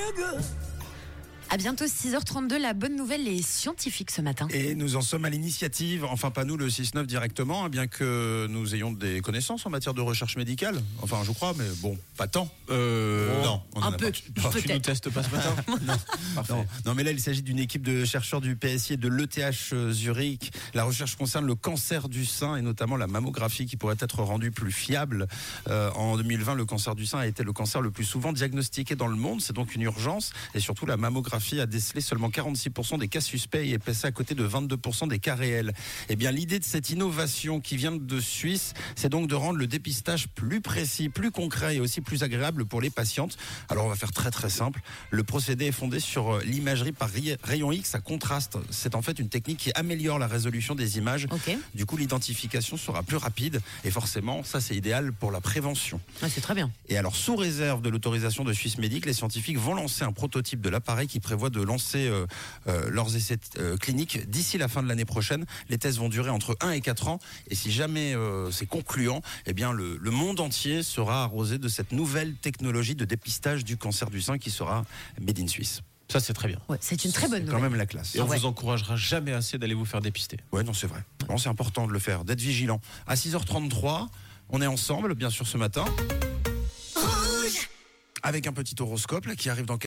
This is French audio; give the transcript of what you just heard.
feel good. À bientôt 6h32, la bonne nouvelle est scientifique ce matin. Et nous en sommes à l'initiative, enfin pas nous le 6-9 directement, hein, bien que nous ayons des connaissances en matière de recherche médicale. Enfin je crois, mais bon, pas tant. Euh, non, on en Un a peu, pas. Tu nous testes pas ce matin. Non, non, mais là, il s'agit d'une équipe de chercheurs du PSI et de l'ETH Zurich. La recherche concerne le cancer du sein et notamment la mammographie qui pourrait être rendue plus fiable. Euh, en 2020, le cancer du sein a été le cancer le plus souvent diagnostiqué dans le monde. C'est donc une urgence. Et surtout, la mammographie a décelé seulement 46% des cas suspects et est placée à côté de 22% des cas réels. Eh bien, l'idée de cette innovation qui vient de Suisse, c'est donc de rendre le dépistage plus précis, plus concret et aussi plus agréable pour les patientes. Alors, on va faire très très simple. Le procédé est fondé sur euh, l'imagerie par ray- rayon X à contraste. C'est en fait une technique qui améliore la résolution des images. Du coup, l'identification sera plus rapide et forcément, ça c'est idéal pour la prévention. Ah, c'est très bien. Et alors, sous réserve de l'autorisation de Suisse Medic, les scientifiques vont lancer un prototype de l'appareil qui prévoit de lancer euh, euh, leurs essais euh, cliniques d'ici la fin de l'année prochaine. Les tests vont durer entre 1 et 4 ans. Et si jamais euh, c'est concluant, eh bien, le, le monde entier sera arrosé de cette nouvelle technologie de dépistage du cancer du sein qui sera made in Suisse. Ça, c'est très bien. Ouais, c'est une très bonne C'est quand nouvelle. même la classe. Et on Ouais. vous encouragera jamais assez d'aller vous faire dépister. Ouais, non, c'est vrai. Non, c'est important de le faire, d'être vigilant. À 6h33, on est ensemble, bien sûr, ce matin. Avec un petit horoscope là, qui arrive dans